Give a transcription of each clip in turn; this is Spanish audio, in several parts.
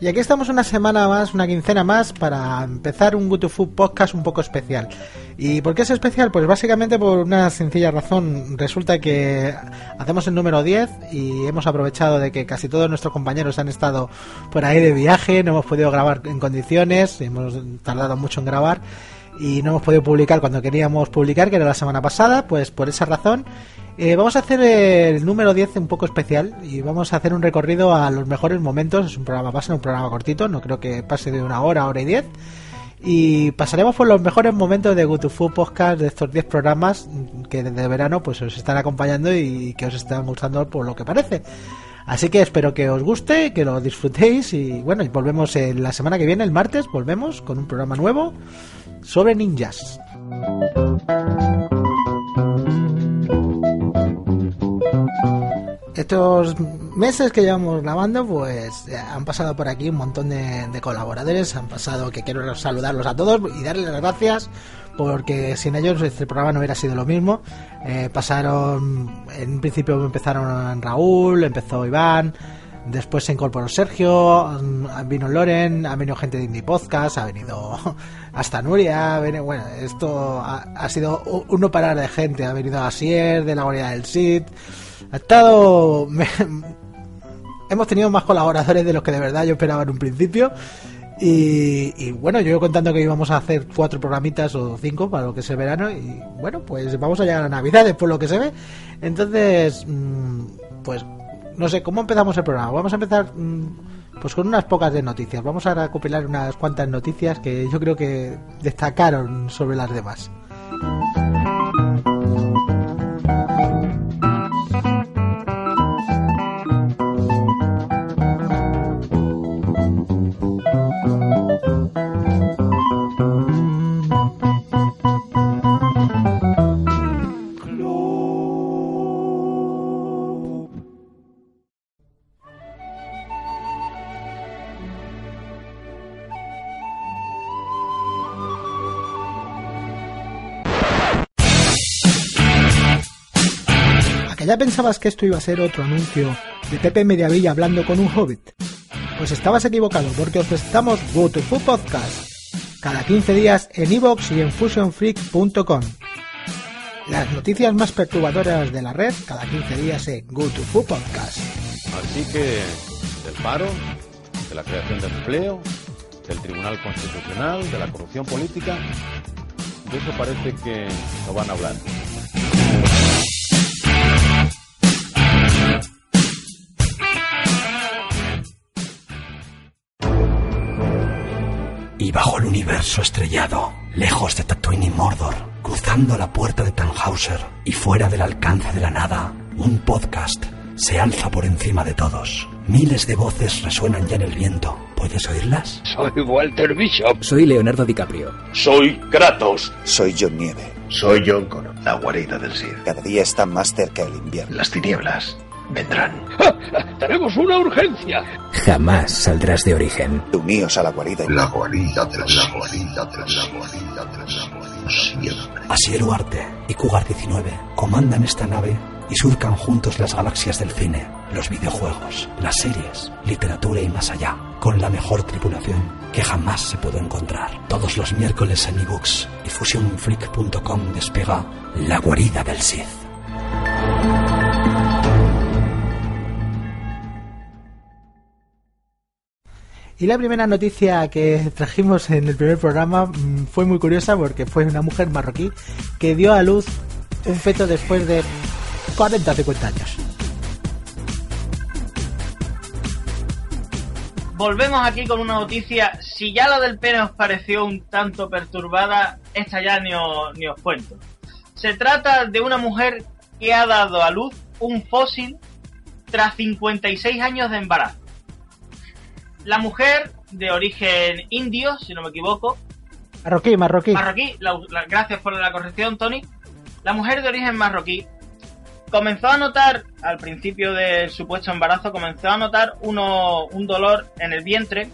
Y aquí estamos una semana más, una quincena más, para empezar un Good to Food podcast un poco especial. ¿Y por qué es especial? Pues básicamente por una sencilla razón. Resulta que hacemos el número 10 y hemos aprovechado de que casi todos nuestros compañeros han estado por ahí de viaje, no hemos podido grabar en condiciones, hemos tardado mucho en grabar y no hemos podido publicar cuando queríamos publicar, que era la semana pasada, pues por esa razón eh, vamos a hacer el número 10 un poco especial y vamos a hacer un recorrido a los mejores momentos. Es un programa, va a ser un programa cortito, no creo que pase de una hora, hora y diez. Y pasaremos por los mejores momentos de GoToFood Podcast de estos 10 programas que desde verano pues os están acompañando y que os están gustando por lo que parece. Así que espero que os guste, que lo disfrutéis y bueno, y volvemos la semana que viene, el martes, volvemos con un programa nuevo sobre ninjas. Estos meses que llevamos grabando, pues eh, han pasado por aquí un montón de, colaboradores, han pasado que quiero saludarlos a todos y darles las gracias porque sin ellos este programa no hubiera sido lo mismo. Eh, pasaron, en principio empezaron Raúl, empezó Iván, después se incorporó Sergio, vino Loren, ha venido gente de Indie Podcast, ha venido hasta Nuria, bueno, esto ha, sido uno parar de gente, ha venido Asier de la Guardia del Cid ha estado... hemos tenido más colaboradores de los que de verdad yo esperaba en un principio. Y, bueno, yo contando que íbamos a hacer cuatro programitas o cinco para lo que es el verano. Y bueno, pues vamos a llegar a Navidades por lo que se ve. Entonces, mm, pues no sé, ¿cómo empezamos el programa? Vamos a empezar mm, pues con unas pocas de noticias. Vamos a recopilar unas cuantas noticias que yo creo que destacaron sobre las demás. ¿Ya pensabas que esto iba a ser otro anuncio de Pepe Mediavilla hablando con un hobbit? Pues estabas equivocado porque os presentamos Food Podcast cada 15 días en iVoox y en fusionfreak.com. Las noticias más perturbadoras de la red cada 15 días en Go to Food Podcast. Así que del paro, de la creación de empleo, del Tribunal Constitucional, de la corrupción política, de eso parece que no van a hablar. Universo estrellado, lejos de Tatooine y Mordor, cruzando la puerta de Tannhauser y fuera del alcance de la nada, un podcast se alza por encima de todos. Miles de voces resuenan ya en el viento. ¿Puedes oírlas? Soy Walter Bishop. Soy Leonardo DiCaprio. Soy Kratos. Soy John Nieve. Soy John Connor. La guarida del Sith. Cada día está más cerca el invierno. Las tinieblas vendrán. ¡Tenemos una urgencia! Jamás saldrás de origen. Uníos a la guarida. La guarida de la guarida de la guarida de la siempre. Asier Arte y Cougar 19 comandan esta nave y surcan juntos las galaxias del cine, los videojuegos, las series, literatura y más allá, con la mejor tripulación que jamás se pudo encontrar. Todos los miércoles en ebooks y fusionfreak.com despega La guarida del Sith. Y la primera noticia que trajimos en el primer programa mm, fue muy curiosa porque fue una mujer marroquí que dio a luz un feto después de 40 50 años. Volvemos aquí con una noticia. Si ya la del pene os pareció un tanto perturbada, esta ya ni os, ni os cuento. Se trata de una mujer que ha dado a luz un fósil tras 56 años de embarazo. La mujer, de origen indio, si no me equivoco, Marroquí, marroquí. marroquí, la- la- gracias por la corrección, Tony. La mujer de origen marroquí comenzó a notar, al principio del supuesto embarazo, comenzó a notar uno, un dolor en el vientre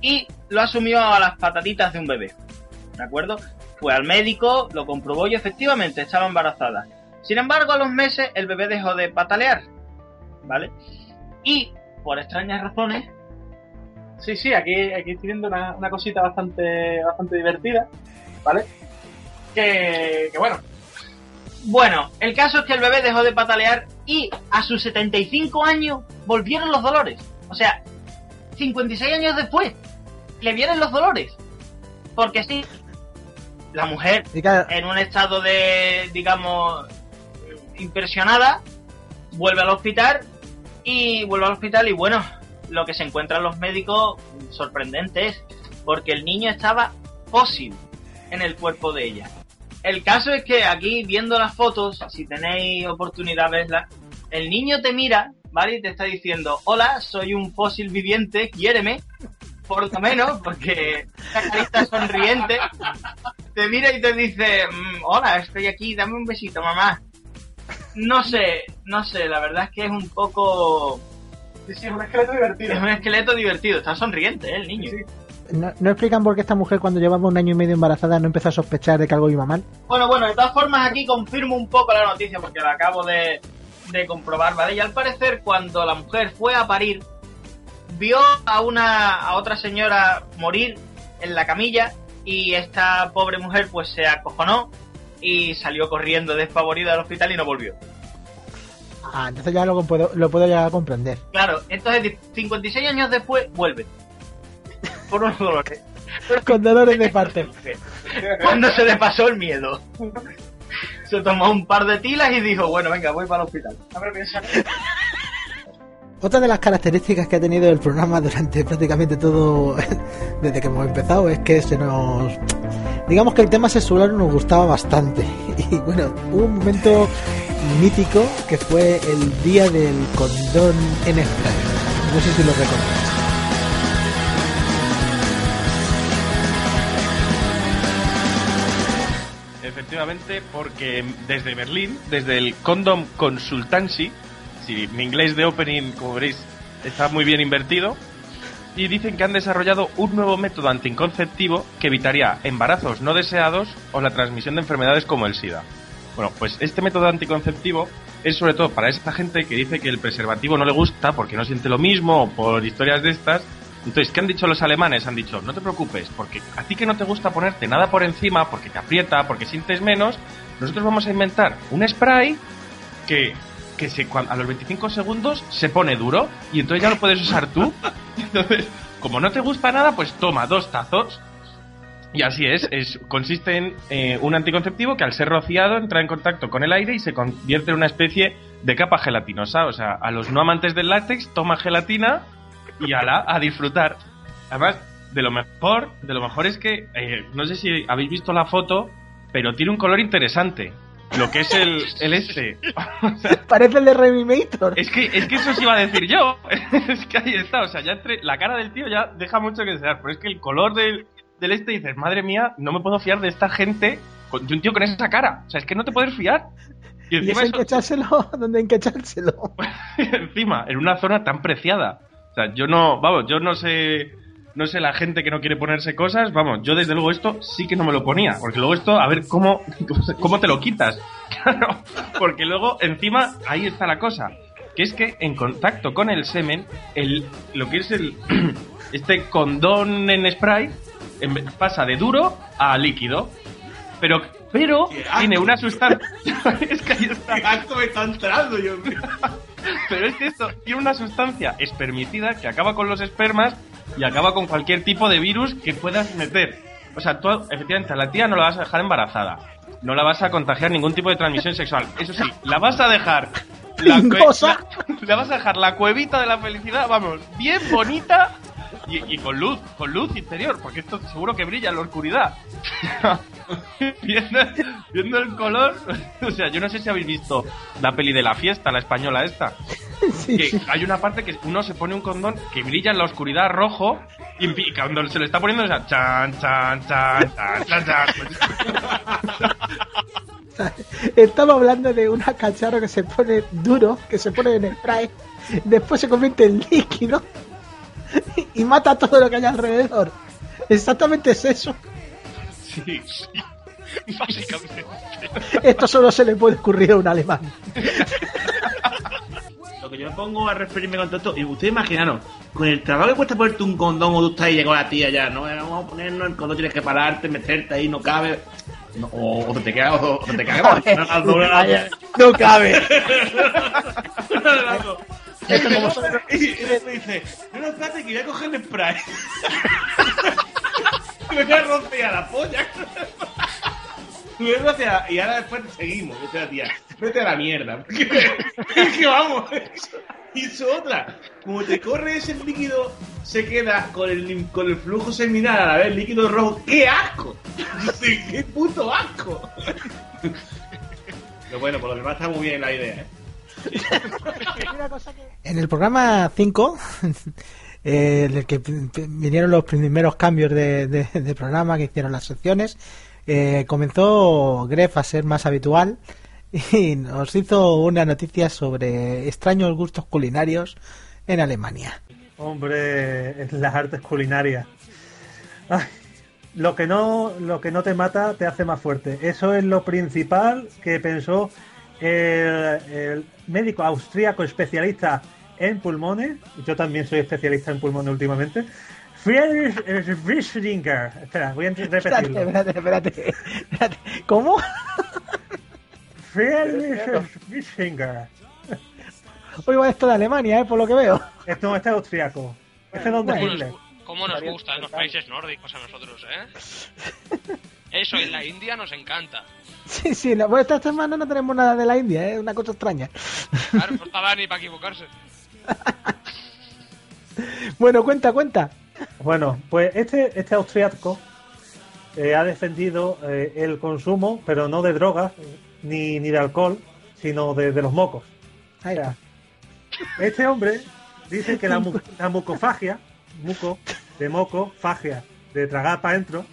y lo asumió a las patatitas de un bebé. ¿De acuerdo? Fue al médico, lo comprobó y efectivamente estaba embarazada. Sin embargo, a los meses el bebé dejó de patalear. ¿Vale? Y, por extrañas razones, Sí, sí, aquí, aquí estoy viendo una, una cosita bastante, bastante divertida, ¿vale? Que, que bueno, Bueno, el caso es que el bebé dejó de patalear y a sus 75 años volvieron los dolores. O sea, 56 años después le vienen los dolores. Porque sí, la mujer en un estado de, digamos, impresionada, vuelve al hospital y vuelve al hospital y bueno, lo que se encuentran los médicos sorprendente es porque el niño estaba fósil en el cuerpo de ella. El caso es que aquí viendo las fotos, si tenéis oportunidad de verlas, el niño te mira, ¿vale? Y te está diciendo, hola, soy un fósil viviente, quiéreme, por lo menos, porque esa carita sonriente te mira y te dice, "Mm, hola, estoy aquí, dame un besito, mamá. No sé, no sé, la verdad es que es un poco... sí, sí, es un esqueleto divertido. Es un esqueleto divertido, está sonriente, ¿eh? El niño. no, no explican por qué esta mujer cuando llevaba un año y medio embarazada no empezó a sospechar de que algo iba mal. Bueno, bueno, de todas formas aquí confirmo un poco la noticia porque la acabo de, de comprobar, ¿vale? Y al parecer cuando la mujer fue a parir, vio a una a otra señora morir en la camilla y esta pobre mujer pues se acojonó y salió corriendo despavorida del hospital y no volvió. Ah, entonces ya lo puedo, lo puedo llegar a comprender. Claro, entonces 56 años después vuelve. Por unos dolores. Con dolores de parte. Cuando se le pasó el miedo. Se tomó un par de tilas y dijo, bueno, venga, voy para el hospital. A ver, piensa. Otra de las características que ha tenido el programa durante prácticamente todo, desde que hemos empezado, es que se nos... Digamos que el tema sexual nos gustaba bastante. Y bueno, hubo un momento mítico que fue el día del condón en spray. No sé si lo recordáis. Efectivamente, porque desde Berlín, desde el Condom Consultancy, si mi inglés de opening, como veréis, está muy bien invertido, y dicen que han desarrollado un nuevo método anticonceptivo que evitaría embarazos no deseados o la transmisión de enfermedades como el SIDA. Bueno, pues este método anticonceptivo es sobre todo para esta gente que dice que el preservativo no le gusta porque no siente lo mismo o por historias de estas. Entonces, ¿qué han dicho los alemanes? Han dicho, no te preocupes, porque a ti que no te gusta ponerte nada por encima, porque te aprieta, porque sientes menos, nosotros vamos a inventar un spray que, que se, a los 25 segundos se pone duro y entonces ya lo puedes usar tú. Entonces, como no te gusta nada, pues toma dos tazos y así es, es consiste en eh, un anticonceptivo que al ser rociado entra en contacto con el aire y se convierte en una especie de capa gelatinosa. O sea, a los no amantes del látex, toma gelatina y ala, a disfrutar. Además, de lo mejor, de lo mejor es que, eh, no sé si habéis visto la foto, pero tiene un color interesante. Lo que es el, el este. O sea, Parece el de Reanimator. es que, es que eso os iba a decir yo. es que ahí está. O sea, ya entre la cara del tío ya deja mucho que desear. Pero es que el color del, del este dices, madre mía, no me puedo fiar de esta gente, con- de un tío con esa cara. O sea, es que no te puedes fiar. Y Y encima, eso hay eso- que echárselo donde hay que echárselo. encima, en una zona tan preciada. O sea, yo no, vamos, yo no sé, no sé la gente que no quiere ponerse cosas, vamos, yo desde luego esto sí que no me lo ponía, porque luego esto, a ver cómo, cómo te lo quitas. Claro, porque luego encima ahí está la cosa, que es que en contacto con el semen, el, lo que es el, este condón en spray pasa de duro a líquido, pero, pero tiene una sustancia, es que ahí está. Esto me está entrando, mío. Pero es que esto tiene una sustancia espermicida que acaba con los espermas y acaba con cualquier tipo de virus que puedas meter. O sea, tú, efectivamente, a la tía no la vas a dejar embarazada. No la vas a contagiar ningún tipo de transmisión sexual. Eso sí, la vas a dejar. La, la- la vas a dejar la cuevita de la felicidad, vamos, bien bonita Y, y con luz, con luz interior, porque esto seguro que brilla en la oscuridad. viendo, viendo el color, o sea, yo no sé si habéis visto la peli de la fiesta, la española esta. que hay una parte que uno se pone un condón que brilla en la oscuridad rojo y, y cuando se lo está poniendo, o sea, chan, chan, chan, chan, chan, chan. Estamos hablando de una cacharro que se pone duro, que se pone en spray, después se convierte en líquido y mata todo lo que hay alrededor. Exactamente es eso. Sí, sí. Básicamente. Esto solo se le puede ocurrir a un alemán. Lo que yo me pongo a referirme con todo esto, y ustedes imaginaron, con el trabajo que cuesta ponerte un condón o tú estás ahí llegó la tía ya, ¿no? Eh, Vamos a ponernos el condón, tienes que pararte, meterte ahí, no cabe. No, o, o te quedas, o, o te cagas. no, lado. No cabe. Y, y me dice, no, no, espérate que voy a coger el spray. me voy a romper a la polla. Me voy a rociar, y ahora después seguimos, la tía. Vete a la mierda. Es que vamos. Y eso otra. Como te corre ese líquido, se queda con el, con el flujo seminal a la vez líquido rojo. ¡Qué asco! ¡Qué puto asco! Pero bueno, por lo demás está muy bien la idea, ¿eh? En el programa 5, eh, en el que vinieron los primeros cambios de, programa que hicieron las secciones, eh, comenzó Gref a ser más habitual y nos hizo una noticia sobre extraños gustos culinarios en Alemania. Hombre, las artes culinarias. Lo que no, lo que no te mata te hace más fuerte. Eso es lo principal que pensó el, el médico austríaco especialista en pulmones. Yo también soy especialista en pulmones últimamente. Friedrich Rieslinger. Espera, voy a repetirlo. espérate, espérate, espérate. ¿Cómo? Friedrich Rieslinger. Hoy va esto de Alemania, ¿eh? por lo que veo. Esto este es austriaco. Este es donde ¿Cómo Hitler. nos, cómo nos gustan los países nórdicos a nosotros, eh? Eso en la India nos encanta. Sí, sí, la, bueno, esta semana no tenemos nada de la India, ¿eh? una cosa extraña. Claro, no estaba ni para equivocarse. Bueno, cuenta, cuenta. Bueno, pues este, este austriaco eh, ha defendido eh, el consumo, pero no de drogas ni, ni de alcohol, sino de, de los mocos. Ahí va. Este hombre dice que la, mu- la mucofagia, muco, de moco, fagia, de tragar para adentro,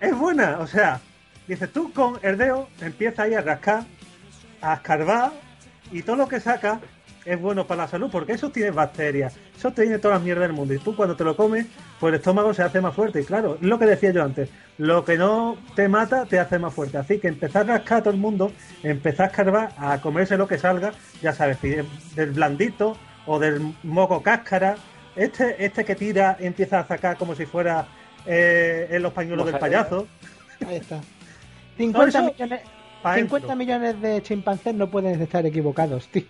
es buena. O sea, dices tú con el dedo empiezas ahí a rascar, a escarbar, y todo lo que saca es bueno para la salud, porque eso tiene bacterias, eso tiene toda la mierda del mundo. Y tú cuando te lo comes, pues el estómago se hace más fuerte. Y claro, lo que decía yo antes, lo que no te mata te hace más fuerte. Así que empezar a rascar a todo el mundo, empezar a escarbar, a comerse lo que salga, ya sabes, si es del blandito o del moco cáscara. Este, este que tira empieza a sacar como si fuera eh, en los pañuelos del payaso. Ahí está. 50 eso- millones, pa' 50 dentro. millones de chimpancés no pueden estar equivocados, tío.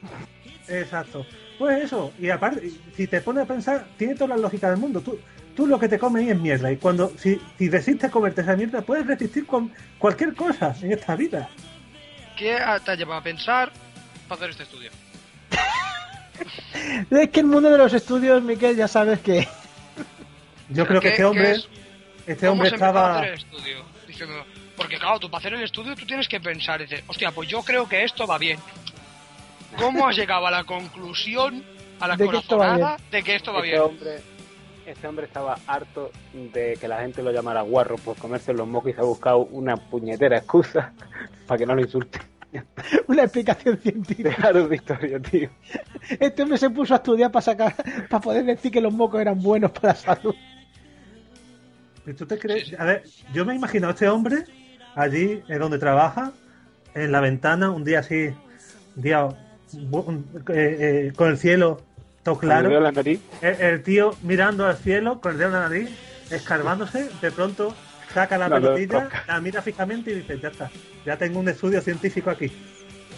Exacto. Pues eso, y aparte, si te pones a pensar, tiene toda la lógica del mundo. Tú, tú lo que te comes es mierda. Y cuando, si, si resistes comerte esa mierda, puedes resistir con cualquier cosa en esta vida. ¿Qué te ha llevado a pensar para hacer este estudio? Es que el mundo de los estudios, Miquel, ya sabes que... Yo creo que ¿Qué- este hombre, es? Este ¿Cómo hombre estaba, hacer el estudio? Diciendo, porque claro, tú para hacer el estudio tú tienes que pensar, y dices, hostia, pues yo creo que esto va bien. ¿Cómo has llegado a la conclusión, a la De que esto va corazonada de que esto va Este bien? hombre, este hombre estaba harto de que la gente lo llamara guarro por comerse los mocos y se ha buscado una puñetera excusa para que no lo insulte. Una explicación científica. Dejaros de historia, tío. Este hombre se puso a estudiar para sacar, para poder decir que los mocos eran buenos para la salud. ¿Tú te crees? A ver, yo me he imaginado a este hombre allí en donde trabaja, en la ventana, un día así, un día eh, eh, con el cielo todo claro. dedo en la nariz. El, el tío mirando al cielo con el dedo en la nariz, escarbándose, de pronto saca la No, no, pelotilla, la mira fijamente y dice, ya está, ya tengo un estudio científico aquí.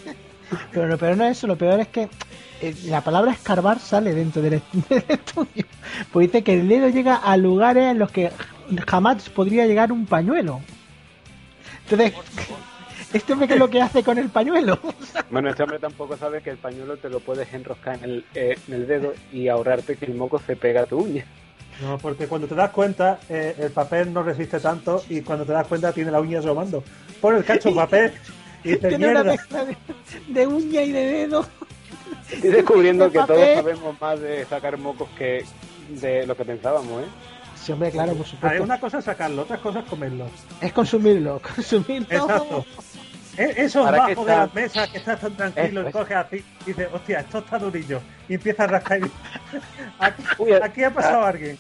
Pero lo peor no es eso, lo peor es que eh, la palabra escarbar sale dentro del, del estudio. Pues dice que el dedo llega a lugares en los que jamás podría llegar un pañuelo. Entonces, ¿Este hombre qué es lo que hace con el pañuelo? Bueno, este hombre tampoco sabe que el pañuelo te lo puedes enroscar en el, eh, en el dedo y ahorrarte que el moco se pega a tu uña. No, porque cuando te das cuenta, eh, el papel no resiste tanto y cuando te das cuenta tiene la uña asomando. Pon el cacho papel y dices, Tiene una mierda. mezcla de, de uña y de dedo. Estoy descubriendo De que todos sabemos más de sacar mocos que de lo que pensábamos, ¿eh? Sí, hombre, claro, por ver, supuesto. una cosa es sacarlo, otra cosa es comerlo. Es consumirlo, consumirlo. Exacto. E- Eso ¿Para qué bajo de las mesas que estás tan tranquilo y es. coges así y dices, hostia, esto está durillo. Y empieza a rascar y... aquí, Uy, aquí ha pasado ah. alguien.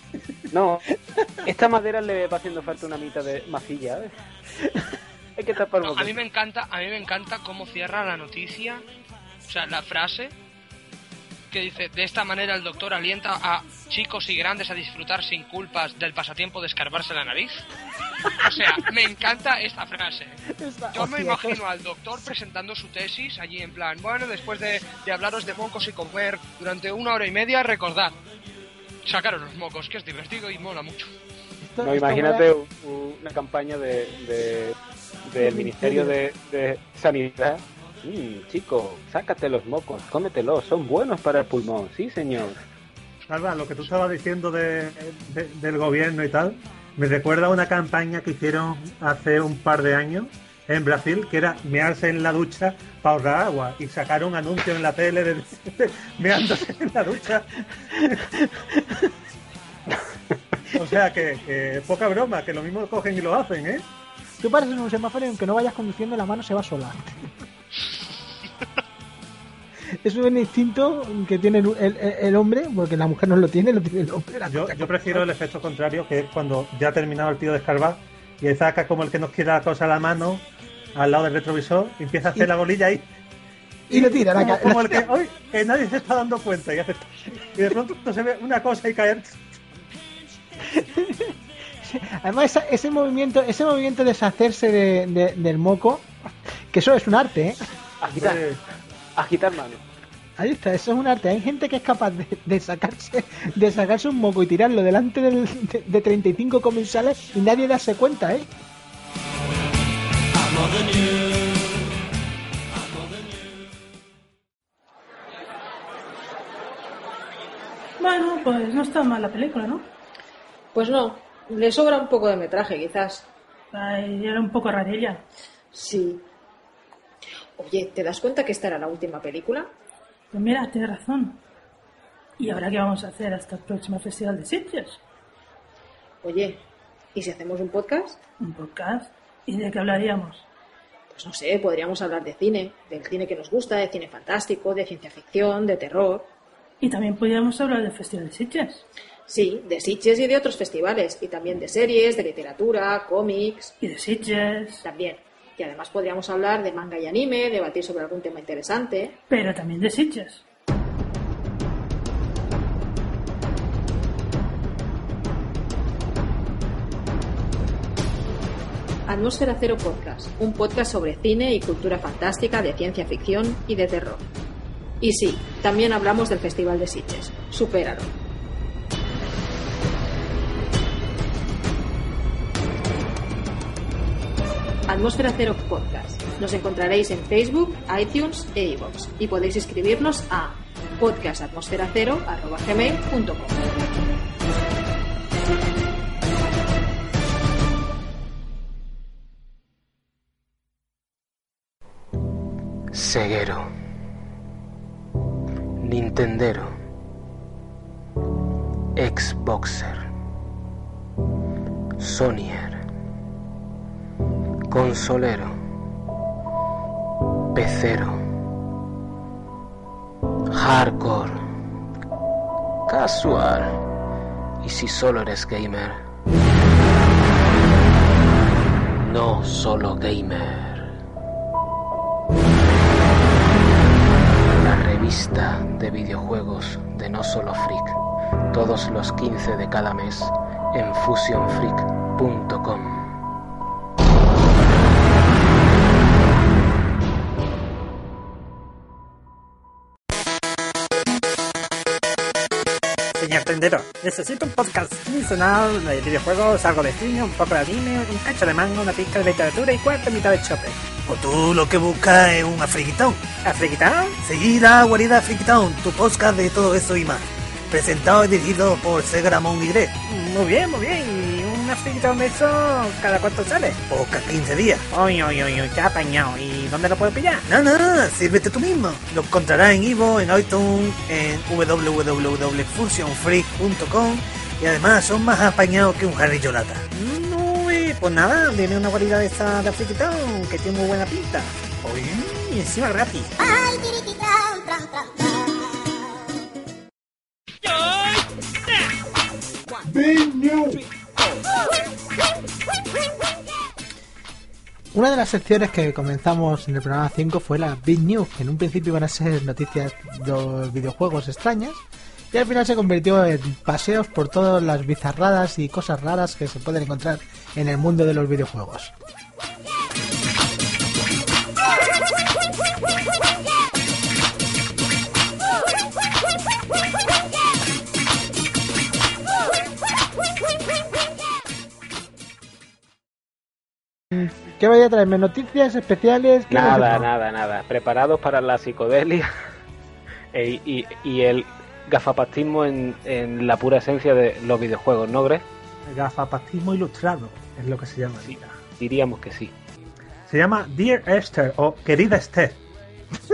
No, esta madera le va haciendo falta una mitad de masilla, ¿eh? Hay que tapar No, a mí me encanta, a mí me encanta cómo cierra la noticia, o sea, la frase que dice, de esta manera el doctor alienta a chicos y grandes a disfrutar sin culpas del pasatiempo de escarbarse la nariz. O sea, me encanta esta frase. Yo me imagino al doctor presentando su tesis allí en plan, bueno, después de, de hablaros de mocos y comer durante una hora y media, recordad, sacaros los mocos, que es divertido y mola mucho. No, imagínate una campaña de, de- del Ministerio de, de Sanidad. Mm, chico, sácate los mocos, cómetelos, son buenos para el pulmón, sí señor. Alba, lo que tú estabas diciendo de, de- del gobierno y tal, me recuerda a una campaña que hicieron hace un par de años en Brasil, que era mearse en la ducha para ahorrar agua. Y sacaron anuncios en la tele de, de meándose en la ducha. o sea, que, que poca broma, que lo mismo cogen y lo hacen, ¿eh? Tú paras en un semáforo y aunque no vayas conduciendo, la mano se va sola. es un instinto que tiene el, el- el hombre, porque la mujer no lo tiene, lo tiene el hombre. La Yo, prefiero el efecto contrario, que es cuando ya ha terminado el tío de escarbar y saca como el que nos quiere la cosa a la mano al lado del retrovisor y empieza a hacer Y- la bolilla ahí. y lo tira, la como, el que hoy que nadie se está dando cuenta y, hace, y de pronto se ve una cosa y caer. Además, ese movimiento, ese movimiento de deshacerse de- de- del moco, que eso es un arte, ¿eh? Agitar, agitar mano. Ahí está, eso es un arte. Hay gente que es capaz de, de sacarse de sacarse un moco y tirarlo delante del- de, de 35 comensales y nadie darse cuenta, ¿eh? Bueno, pues no está mal la película, ¿no? Pues no, le sobra un poco de metraje, quizás. Ay, era un poco rarilla. Sí. Oye, ¿te das cuenta que esta era la última película? Pues mira, tienes razón. ¿Y ahora qué vamos a hacer hasta el próximo Festival de Sitges? Oye, ¿y si hacemos un podcast? ¿Un podcast? ¿Y de qué hablaríamos? Pues no sé, podríamos hablar de cine, del cine que nos gusta, de cine fantástico, de ciencia ficción, de terror. Y también podríamos hablar del Festival de Sitges. Sí, de Sitges y de otros festivales, y también de series, de literatura, cómics. Y de Sitges. También. Y además podríamos hablar de manga y anime, debatir sobre algún tema interesante. Pero también de Sitges. Atmósfera Cero Podcast, un podcast sobre cine y cultura fantástica, de ciencia ficción y de terror. Y sí, también hablamos del Festival de Sitges. Supéralo. Atmósfera Cero Podcast. Nos encontraréis en Facebook, iTunes e iVoox y podéis escribirnos a podcastatmosferacero.gmail.com Seguero. Nintendero. Xboxer. Sonyer. Consolero. Pecero. Hardcore. Casual. Y si solo eres gamer. No solo gamer. La revista de videojuegos de No Solo Freak, todos los 15 de cada mes en fusionfreak.com. aprendedor. Necesito un podcast quincenal de videojuegos, algo de cine, un poco de anime, un cacho de manga, una pizca de literatura y cuarta mitad de chope. O tú lo que buscas es un Afriquitown. ¿Afriquitown? Sí, la guarida Afriquitown, tu podcast de todo eso y más. Presentado y dirigido por Segramón y Greg. Muy bien, muy bien. ¿Y un Afriquitown de eso cada cuánto sale? O cada 15 días. Uy, uy, uy, uy, qué apañado. ¿Y dónde lo puedo pillar? No, no, sírvete tú mismo. Lo encontrarás en Ivo, en iTunes, en www.fusionfreak.com y además son más apañados que un Harry Yolata. Uy, pues nada, viene una guarida de esta de Afriquitown que tiene muy buena pinta. Oye, Y encima gratis. Una de las secciones que comenzamos en el programa 5 fue la Big News, que en un principio iban a ser noticias de videojuegos extrañas, y al final se convirtió en paseos por todas las bizarradas y cosas raras que se pueden encontrar en el mundo de los videojuegos. ¿Qué vaya a traerme? ¿Noticias especiales? ¿Qué Nada, nada, nada. Preparados para la psicodelia e- y, y el gafapastismo en, en la pura esencia de los videojuegos, ¿no, Greg? Gafapastismo ilustrado es lo que se llama. Diríamos que sí. Se llama Dear Esther o Querida Esther.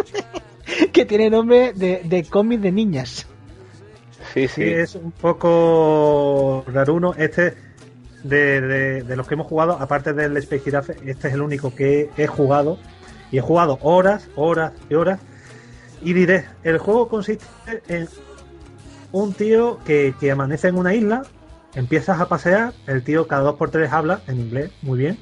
que tiene nombre de, de cómic de niñas. Sí, Sí, es un poco raruno. Este, de, los que hemos jugado, aparte del Space Giraffe, este es el único que he jugado. Y he jugado horas, horas y horas. Y diré, el juego consiste en un tío que, que amanece en una isla, empiezas a pasear, el tío cada dos por tres habla en inglés, muy bien.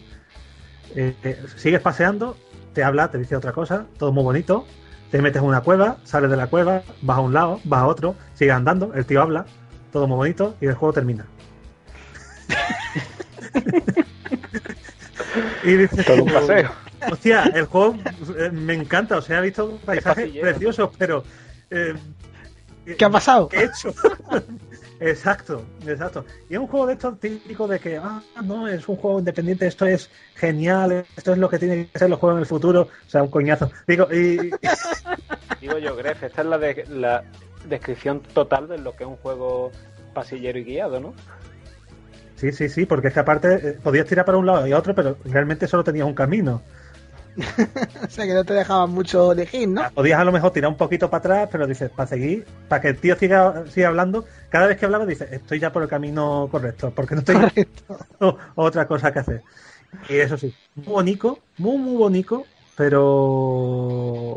Eh, eh, sigues paseando, te habla, te dice otra cosa, todo muy bonito. Te metes en una cueva, sales de la cueva, vas a un lado, vas a otro, sigues andando, el tío habla, todo muy bonito y el juego termina. Y dices, Todo un paseo. Hostia, el juego eh, me encanta, o sea, he visto paisajes preciosos, pero... eh, ¿Qué ha pasado? ¿Qué he hecho? exacto, exacto. Y es un juego de estos típicos de que, ah, no, es un juego independiente, esto es genial, esto es lo que tienen que ser los juegos en el futuro. O sea, un coñazo. Digo, y, Digo yo, Gref, esta es la, de- la descripción total de lo que es un juego pasillero y guiado, ¿no? Sí, sí, sí, porque es que aparte eh, podías tirar para un lado y otro, pero realmente solo tenías un camino. o sea que no te dejaban mucho elegir, ¿no? Podías a lo mejor tirar un poquito para atrás, pero dices, para seguir, para que el tío siga, siga hablando, cada vez que hablaba dices, estoy ya por el camino correcto, porque no tengo otra cosa que hacer. Y eso sí, muy bonito, muy, muy bonito, pero.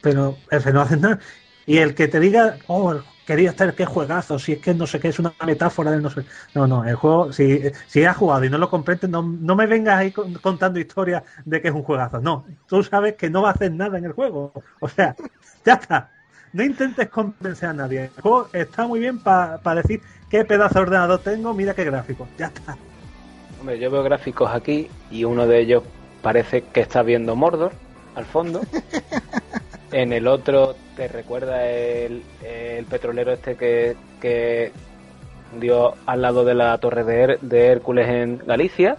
Pero el no hace nada. Y el que te diga, oh, quería estar, qué juegazo, si es que no sé qué, es una metáfora del no sé. No, no, el juego, si, si has jugado y no lo comprendes, no, no me vengas ahí con- contando historias de que es un juegazo. No, tú sabes que no va a hacer nada en el juego. O sea, ya está. No intentes convencer a nadie. El juego está muy bien para decir qué pedazo de ordenador tengo, mira qué gráfico. Ya está. Hombre, yo veo gráficos aquí y uno de ellos parece que está viendo Mordor al fondo. en el otro te recuerda el, el petrolero este que, que dio al lado de la torre de, Her- de Hércules en Galicia.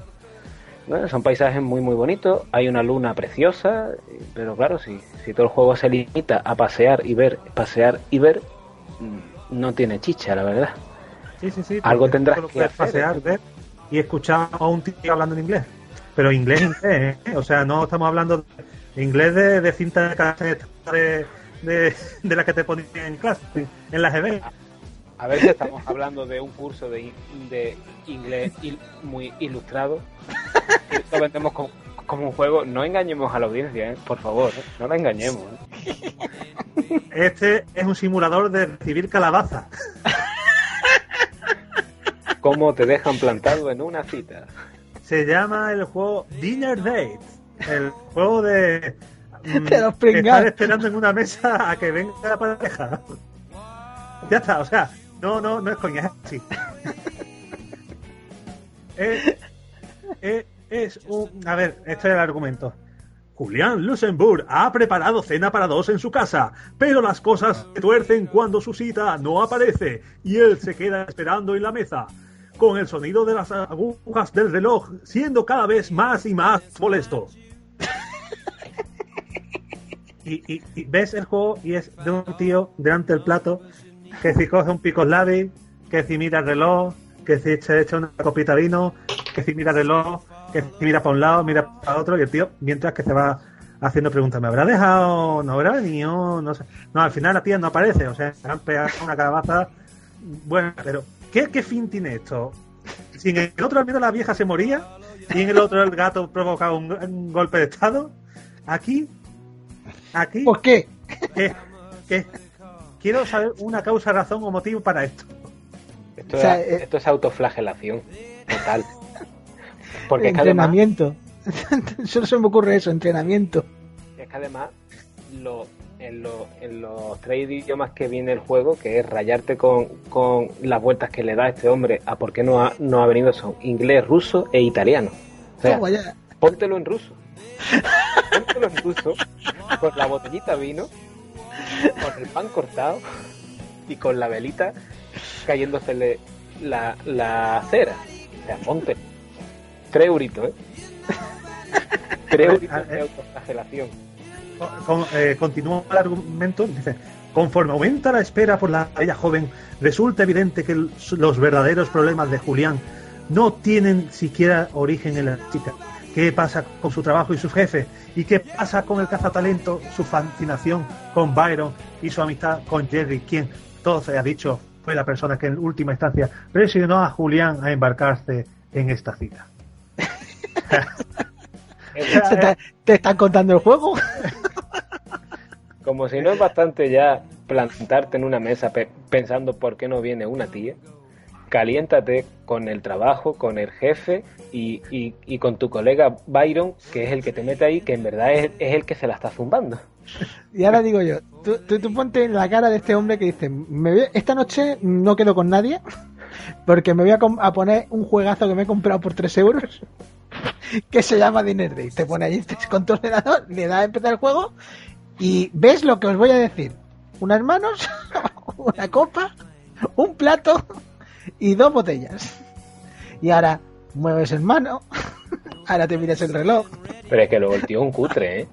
Bueno, son paisajes muy muy bonitos, hay una luna preciosa, pero claro, si, si todo el juego se limita a pasear y ver, pasear y ver, mm, no tiene chicha, la verdad. Sí, sí, sí. Algo tendrás que hacer, pasear, ver y escuchar a un tío hablando en inglés. Pero inglés, inglés, ¿eh? O sea, no estamos hablando de inglés de, de cinta de cassette de, de, de la que te ponían en clase, en la GB. A ver si estamos hablando de un curso de, de inglés il- muy ilustrado. Lo vendemos como, como un juego. No engañemos a la audiencia, ¿eh? por favor. ¿eh? No la engañemos. ¿eh? Este es un simulador de recibir calabaza. ¿Cómo te dejan plantado en una cita? Se llama el juego Dinner Date. El juego de. De los estar esperando en una mesa a que venga la pareja. Ya está, o sea, no, no, no es coña, es así. es, es, es un. A ver, este es el argumento. Julián Luxemburg ha preparado cena para dos en su casa, pero las cosas se tuercen cuando su cita no aparece y él se queda esperando en la mesa, con el sonido de las agujas del reloj siendo cada vez más y más molesto. Y, y- y ves el juego y es de un tío delante del plato que si coge un pico labi, que si mira el reloj, que si se echa una copita de vino, que si mira el reloj, que si mira para un lado, mira para otro, y el tío, mientras que se va haciendo preguntas, ¿me habrá dejado? ¿No habrá venido? No sé. No, al final la tía no aparece, o sea, se han pegado una calabaza. Bueno, pero ¿qué, qué fin tiene esto? Si en el otro al menos la vieja se moría, y en el otro el gato provocaba un, un golpe de estado, aquí, aquí. ¿Por qué? ¿Qué? ¿Qué? Quiero saber una causa, razón o motivo para esto. Esto, O sea, es, eh, esto es autoflagelación total. Porque es que además, entrenamiento. Solo se me ocurre eso, entrenamiento. es que además lo- en, lo- en los tres idiomas que viene el juego, que es rayarte con, con las vueltas que le da este hombre a por qué no ha, no ha venido, son inglés, ruso e italiano. O sea, póntelo en ruso. Póntelo en ruso, con la botellita vino, con el pan cortado y con la velita cayéndosele la, la cera. O sea, ponte. Tres euritos, ¿eh? Tres euritos de autoflagelación. Con- eh, continúa el argumento, dice, conforme aumenta la espera por la bella joven, resulta evidente que los verdaderos problemas de Julián no tienen siquiera origen en la chica. ¿Qué pasa con su trabajo y su jefe? ¿Y qué pasa con el cazatalento, su fascinación con Byron y su amistad con Jerry, quien, todo se ha dicho, fue la persona que en última instancia presionó a Julián a embarcarse en esta cita? ¿Se te, te están contando el juego? Como si no es bastante ya plantarte en una mesa pe- pensando por qué no viene una tía, caliéntate con el trabajo, con el jefe y, y- con tu colega Byron, que es el que te mete ahí, que en verdad es, el que se la está zumbando. Y ahora digo yo, tú, tú, ponte en la cara de este hombre que dice, me voy- esta noche no quedo con nadie porque me voy a, a poner un juegazo que me he comprado por 3 euros que se llama Dinner Day. Te pone allí con tu ordenador, le da a empezar el juego y ves lo que os voy a decir. Unas manos, una copa, un plato y dos botellas. Y ahora mueves el mano, ahora te miras el reloj. Pero es que luego el tío es un cutre, ¿eh?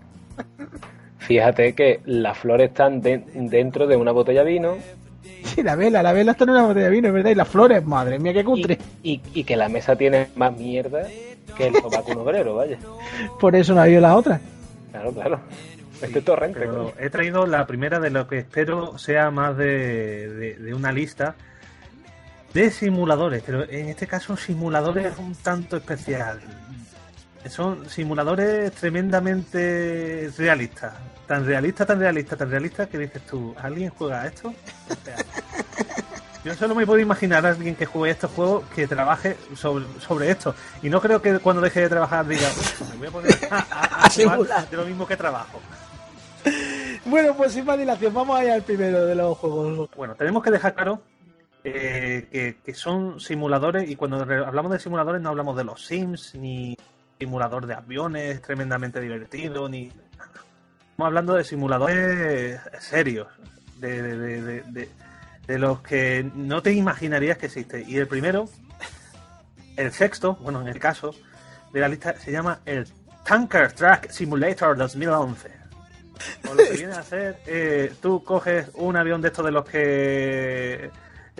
Fíjate que las flores están de- dentro de una botella de vino Sí, la vela, la vela está en una botella de vino, es verdad. Y las flores, madre mía, qué cutre. y, y que la mesa tiene más mierda que el sobaco un obrero, vaya. Por eso no ha habido la otra. Claro, claro. Este torrente. Pero he traído la primera de lo que espero sea más de, de- de una lista de simuladores, pero en este caso simuladores un tanto especial. Son simuladores tremendamente realistas. Tan realista, tan realista, tan realista que dices tú, ¿alguien juega a esto? O sea, yo solo me puedo imaginar a alguien que juegue estos juegos que trabaje sobre, sobre esto. Y no creo que cuando deje de trabajar diga, "Uf, me voy a poner a, a- a jugar de lo mismo que trabajo. Bueno, pues sin más dilación, vamos allá al primero de los juegos. Bueno, tenemos que dejar claro eh, que, que son simuladores y cuando hablamos de simuladores no hablamos de los Sims ni simulador de aviones tremendamente divertido ni estamos hablando de simuladores serios de, de- de- de- de- de los que no te imaginarías que existe y el primero el sexto bueno en el caso de la lista se llama el Tanker Track Simulator 2011 o lo que viene a hacer, eh, tú coges un avión de estos de los que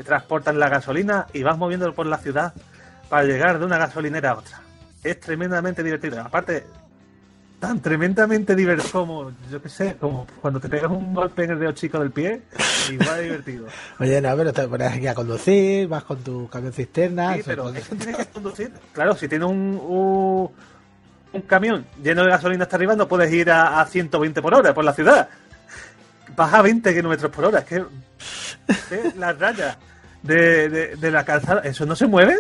transportan la gasolina y vas moviéndolo por la ciudad para llegar de una gasolinera a otra. Es tremendamente divertido. Aparte, tan tremendamente divertido como, yo qué sé, como cuando te pegas un golpe en el dedo chico del pie, igual de divertido. Oye, no, pero te pones aquí a conducir, vas con tu camión cisterna. Sí, pero eso tienes que conducir. Claro, si tienes un, un, un camión lleno de gasolina hasta arriba, no puedes ir a, a 120 por hora por la ciudad. Vas a 20 kilómetros por hora. Es que ¿eh? las rayas de, de, de la calzada, ¿eso no se mueve?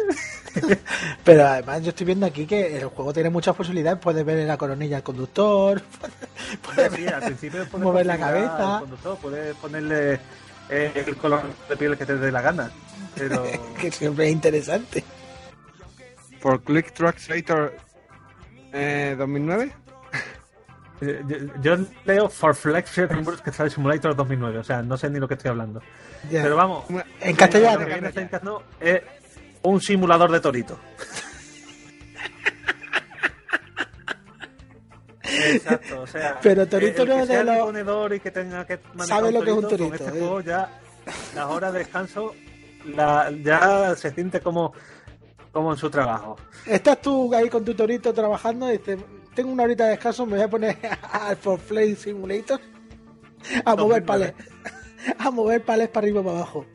Pero además yo estoy viendo aquí que el juego tiene muchas posibilidades. Puedes ver en la coronilla al conductor, puedes Sí, al principio puedes mover la cabeza. al conductor, puedes ponerle eh, el color de piel que te dé la gana. Pero que siempre es interesante. For Click Track Simulator eh, 2009. Eh, Yo, leo For Flex que sale Simulator 2009, o sea, no sé ni lo que estoy hablando. Ya. Pero vamos, En castellano. lo que viene siendo es un simulador de torito. Exacto, o sea, Pero torito no es de los- disponedor y que tenga que Sabe lo que es un con torito, este eh. juego ya las horas de descanso la, ya se siente como como en su trabajo. Estás tú ahí con tu torito trabajando y dices, tengo una horita de descanso, me voy a poner al For Play Simulator a mover 2009. palés. A mover palés para arriba y para abajo.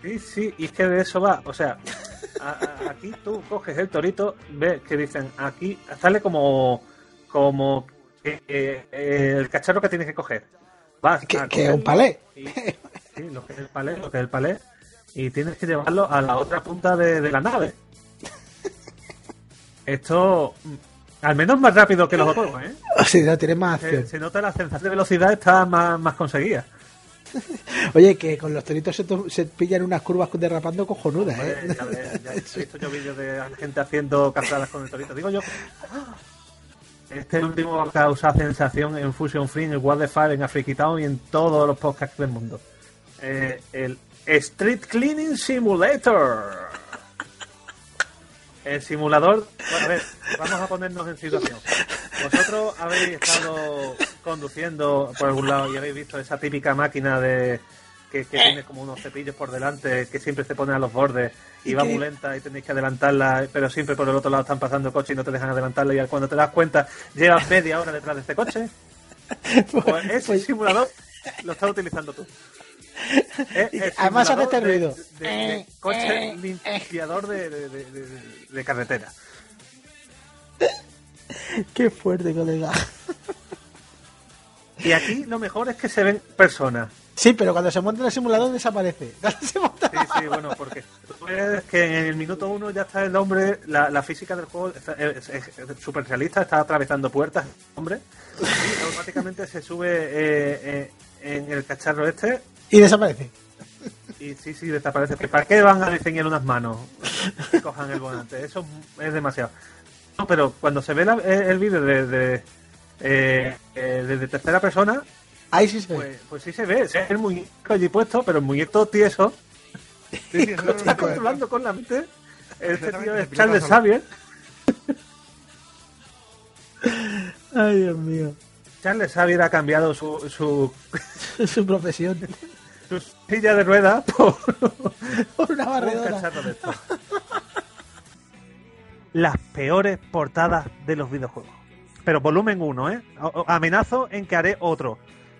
Sí, sí, y es que de eso va. O sea, a- a- aquí tú coges el torito, ves que dicen aquí, sale como, como eh, el cacharro que tienes que coger. Vas Que, es un palé. y- sí, lo que es el palé, lo que es el palé, y tienes que llevarlo a la otra punta de, de la nave. Esto, al menos más rápido que los otros, ¿eh? O sea, no tiene más Se, acción. se nota la sensación de velocidad está más, más conseguida. Oye, que con los toritos se, se pillan unas curvas derrapando cojonudas, ¿eh? Hombre, ya ves, ya he visto yo vídeos de gente haciendo cargadas con el torito. Digo yo, este último va a causar sensación en Fusion Free, en el What the Fire, en Africa Town y en todos los podcasts del mundo. Eh, el Street Cleaning Simulator. El simulador. Bueno, a ver, vamos a ponernos en situación. Vosotros habéis estado conduciendo por algún lado y habéis visto esa típica máquina de que, que tiene como unos cepillos por delante que siempre se pone a los bordes y ¿Y va muy lenta y tenéis que adelantarla, pero siempre por el otro lado están pasando coches y no te dejan adelantarla y cuando te das cuenta llevas media hora detrás de este coche. Pues ese simulador lo estás utilizando tú. El Además hace este de- ruido. de- de coche limpiador de, de- de- de- de carretera. Qué fuerte, colega. Y aquí lo mejor es que se ven personas. Sí, pero cuando se monta en el simulador desaparece. Sí, sí, bueno, porque tú ves que en el minuto uno ya está el hombre, la, la física del juego está- es, es- es súper realista, está atravesando puertas, hombre, y automáticamente se sube eh, eh, en el cacharro este Y desaparece. y sí, sí, desaparece. ¿Que ¿Para qué van a diseñar unas manos que cojan el volante? Eso es demasiado. No, pero cuando se ve la- el, vídeo de, de, eh, eh, desde tercera persona, Ahí sí se ve. pues, pues sí se ve, es el muñeco allí puesto, pero el muñeco tieso lo está controlando con la mente. Este tío es Charles Xavier. Ay, Dios mío. Charles Xavier ha cambiado su, su, Su profesión. Su silla de ruedas por, Por una un barredora. de. Las peores portadas de los videojuegos. Pero volumen 1, ¿eh? Amenazo en que haré otro.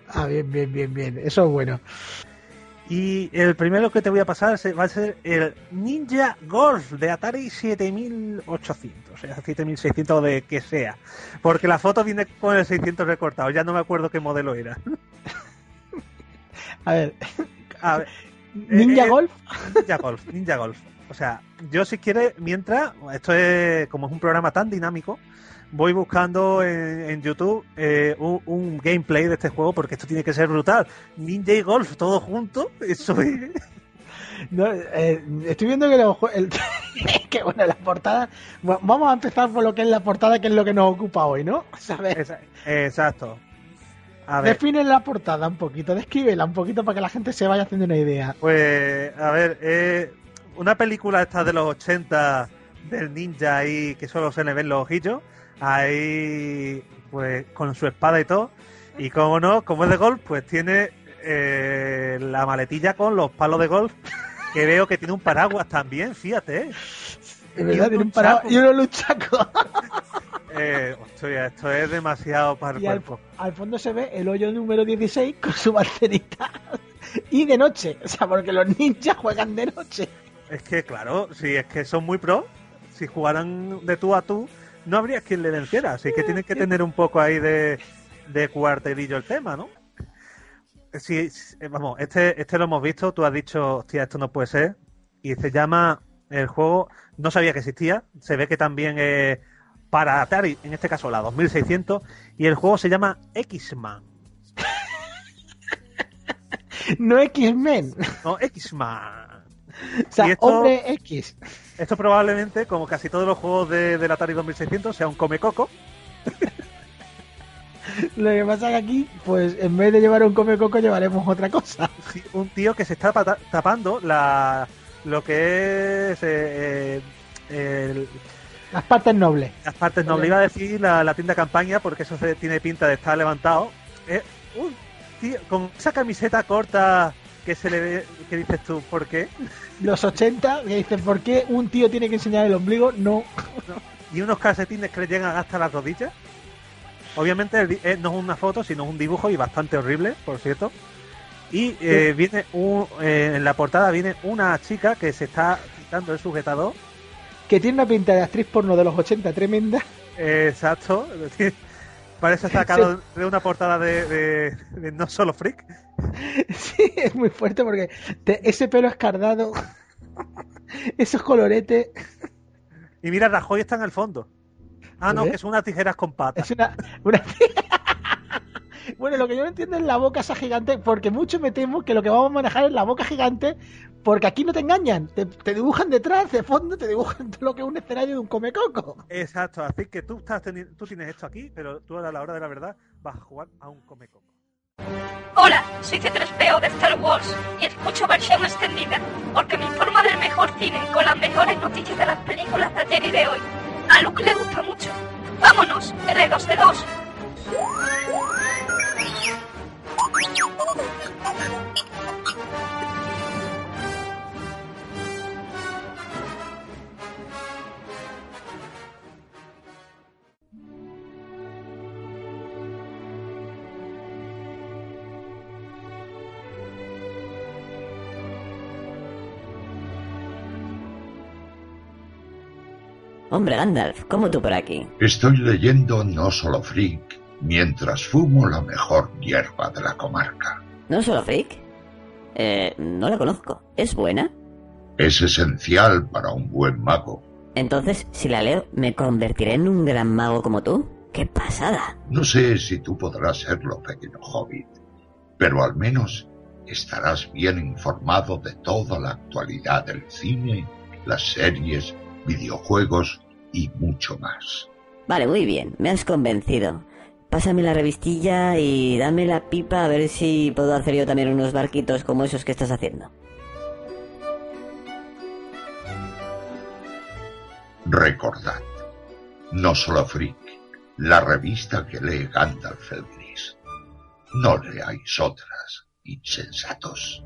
Ah, bien, bien, bien, bien. Eso es bueno. Y el primero que te voy a pasar va a ser el Ninja Golf de Atari 7800, o sea, 7600 de que sea. Porque la foto viene con el 600 recortado, ya no me acuerdo qué modelo era. A ver, A ver, Ninja eh, eh, Golf. Ninja Golf, Ninja Golf. O sea, yo si quieres, mientras, esto es como es un programa tan dinámico, voy buscando en, en YouTube eh, un, un gameplay de este juego porque esto tiene que ser brutal. Ninja y Golf, todo junto, eso es... No, eh, estoy viendo que, los jue- el, que bueno, la portada. Bueno, vamos a empezar por lo que es la portada, que es lo que nos ocupa hoy, ¿no? ¿Sabes? Exacto. A ver, Define la portada un poquito, descríbela un poquito para que la gente se vaya haciendo una idea. pues, a ver, eh, una película esta de los 80 del ninja ahí que solo se le ven los ojillos, ahí, pues, con su espada y todo. Y como no, como es de golf, pues tiene eh, la maletilla con los palos de golf, que veo que tiene un paraguas también, fíjate. ¿eh? De verdad, tiene un parado y unos luchacos. Eh, hostia, esto es demasiado para el Y al, cuerpo. al fondo se ve el hoyo número 16 con su balcerita. Y de noche, o sea, porque los ninjas juegan de noche. Es que, claro, si es que son muy pro, si jugaran de tú a tú, no habría quien le venciera. Así que tienen que tener un poco ahí de, de cuartelillo el tema, ¿no? Sí, sí, vamos, este, este lo hemos visto, tú has dicho, hostia, esto no puede ser. Y se llama el juego, no sabía que existía, se ve que también es para Atari, en este caso la 2600, y el juego se llama X-Man. No X-Men, No, X-Man. o sea, esto- hombre X. Esto probablemente, como casi todos los juegos de, del Atari 2600, sea un come coco. Lo que pasa es que aquí, pues en vez de llevar un come coco, llevaremos otra cosa. Sí, un tío que se está tapando la lo que es eh, eh, el- Las partes nobles. las partes nobles. Iba a decir la, la tienda campaña porque eso se- tiene pinta de estar levantado. Es un tío con esa camiseta corta que se le ve, que dices tú, ¿por qué? Los 80, que dicen, ¿por qué un tío tiene que enseñar el ombligo? No. Y unos calcetines que le llegan hasta las rodillas. Obviamente eh, no es una foto, sino un dibujo y bastante horrible, por cierto. Y eh, viene un, eh, en la portada viene una chica que se está quitando el sujetador. Que tiene una pinta de actriz porno de los 80 tremenda. Exacto. Parece sacado de una portada de, de- de No Solo Freak. Sí, es muy fuerte porque te- ese pelo escardado, esos coloretes. Y mira, Rajoy está en el fondo. Ah, no, que son unas tijeras con patas. Es una, una- Bueno, lo que yo no entiendo es la boca esa gigante, porque mucho me temo que lo que vamos a manejar es la boca gigante, porque aquí no te engañan, te, te dibujan detrás, de fondo, te dibujan todo lo que es un escenario de un comecoco. Exacto, así que tú, estás tú tienes esto aquí, pero tú a la hora de la verdad vas a jugar a un comecoco. Hola, soy C3PO de Star Wars y escucho versión extendida porque me informa del mejor cine con las mejores noticias de las películas de ayer y de hoy. A Luke le gusta mucho. Vámonos, R2D2. Hombre, Gandalf, ¿cómo tú por aquí? Estoy leyendo No Solo Freak mientras fumo la mejor hierba de la comarca. ¿No solo Freak? Eh, no la conozco. ¿Es buena? Es esencial para un buen mago. Entonces, si la leo, ¿me convertiré en un gran mago como tú? ¡Qué pasada! No sé si tú podrás serlo, pequeño hobbit, pero al menos estarás bien informado de toda la actualidad del cine, las series, videojuegos y mucho más. Vale, muy bien, me has convencido. Pásame la revistilla y dame la pipa a ver si puedo hacer yo también unos barquitos como esos que estás haciendo. Recordad, No Solo Freak, la revista que lee Gandalf el Gris. No leáis otras, insensatos.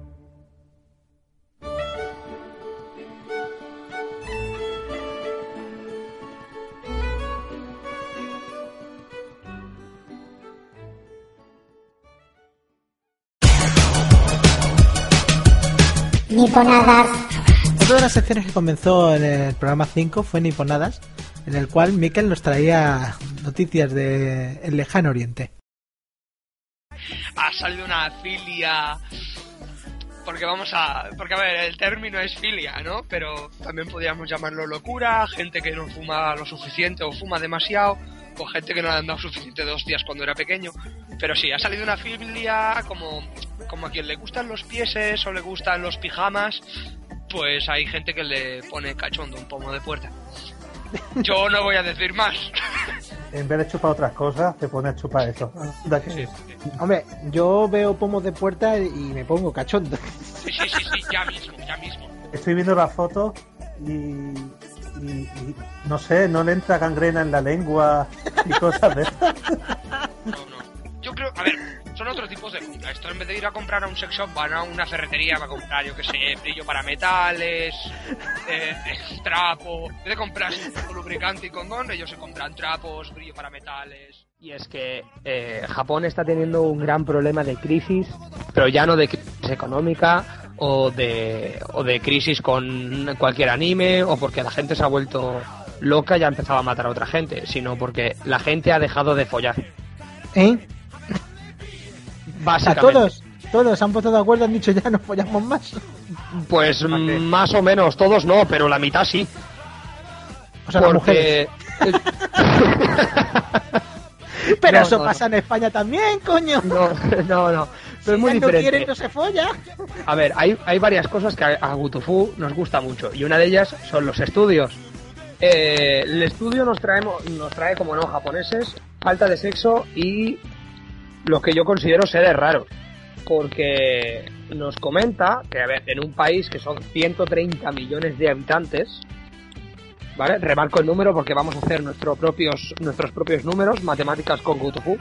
Niponadas. Otra de las secciones que comenzó en el programa 5 fue Niponadas, en el cual Mikel nos traía noticias de el lejano oriente. ha salido una filia porque vamos a porque a ver el término es filia no pero también podríamos llamarlo locura gente que no fuma lo suficiente o fuma demasiado o gente que no le han dado suficiente dos días cuando era pequeño pero sí ha salido una filia como como a quien le gustan los pieses o le gustan los pijamas pues hay gente que le pone cachondo un pomo de puerta yo no voy a decir más En vez de chupar otras cosas, te pones a chupar eso. Anda que- Hombre, yo veo pomos de puerta y me pongo cachondo. sí sí sí sí ya mismo ya mismo Estoy viendo las fotos y, y- y no sé, no le entra gangrena en la lengua y cosas de esas. Yo creo, a ver, son otros tipos de compra. Esto en vez de ir a comprar a un sex shop, van a una ferretería para comprar, yo que sé, brillo para metales, eh, eh, trapo. En vez de comprar lubricante y condón, ellos se compran trapos, brillo para metales. Y es que eh, Japón está teniendo un gran problema de crisis, pero ya no de crisis económica o de, o de crisis con cualquier anime o porque la gente se ha vuelto loca y ha empezado a matar a otra gente, sino porque la gente ha dejado de follar. ¿Eh? Básicamente. todos, todos se han puesto de acuerdo, han dicho ya no follamos más. Pues más o menos, todos no, pero la mitad sí. O sea, las Porque- Pero No, eso no, pasa en España también, coño. No, no, no. Pero es muy Si ya no diferente. quieren, no se folla. A ver, hay, hay varias cosas que a, a Gutufu nos gusta mucho y una de ellas son los estudios. Eh, el estudio nos, traemos, nos trae, como no, japoneses, falta de sexo y lo que yo considero seres raros. Porque nos comenta que, a ver, en un país que son 130 millones de habitantes, ¿vale? Remarco el número porque vamos a hacer nuestros propios, nuestros propios números, matemáticas con GoToFu.